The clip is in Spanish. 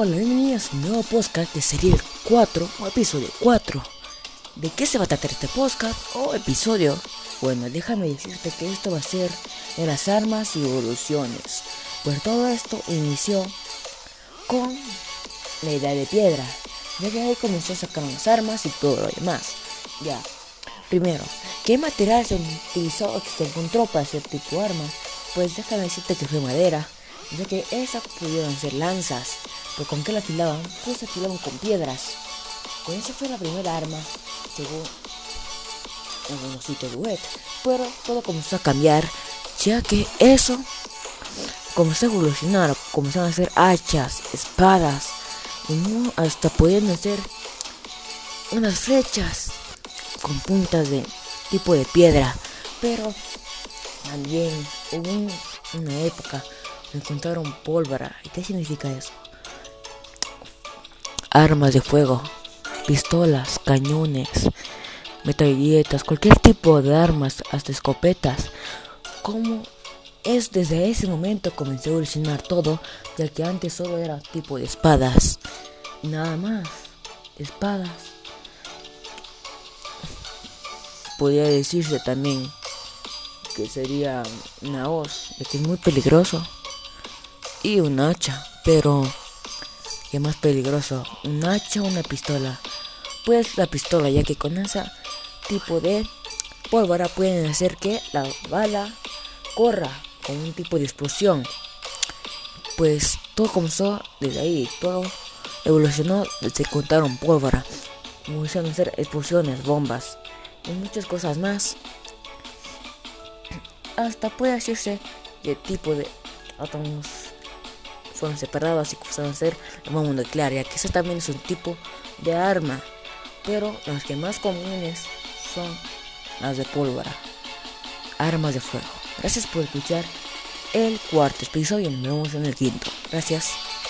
Hola, bienvenidos a un nuevo podcast de serie 4 o episodio 4. ¿De qué se va a tratar este podcast o episodio? Bueno, déjame decirte que esto va a ser de las armas y evoluciones. Pues todo esto inició con la idea de piedra, ya que ahí comenzó a sacar las armas y todo lo demás. Ya, primero, ¿qué material se utilizó o se encontró para hacer tipo de armas? Pues déjame decirte que fue madera, ya que esas pudieron ser lanzas. ¿Pero con qué la afilaban? Pues afilaban con piedras. Con esa fue la primera arma, según algunos sitios web. Pero todo comenzó a cambiar, ya que eso comenzó a evolucionar. Comenzaron a hacer hachas, espadas, y hasta podían hacer unas flechas con puntas de tipo de piedra. Pero también hubo una época encontraron pólvora. ¿Y qué significa eso? Armas de fuego, pistolas, cañones, metralletas, cualquier tipo de armas, hasta escopetas. Como es desde ese momento comenzó a evolucionar todo, ya que antes solo era tipo de espadas. Nada más, espadas. Podría decirse también que sería una hoz, que es muy peligroso y un hacha. Pero, ¿qué más peligroso? ¿Un hacha o una pistola? Pues la pistola, ya que con ese tipo de pólvora pueden hacer que la bala corra con un tipo de explosión. Pues todo comenzó desde ahí, todo evolucionó que contaron pólvora. Comenzaron a hacer explosiones, bombas y muchas cosas más. Hasta puede decirse de tipo de átomos fueron separados y comenzaron a ser la bomba nuclear, ya que ese también es un tipo de arma, pero las que más comunes son las de pólvora, armas de fuego. Gracias por escuchar el cuarto episodio y nos vemos en el quinto. Gracias.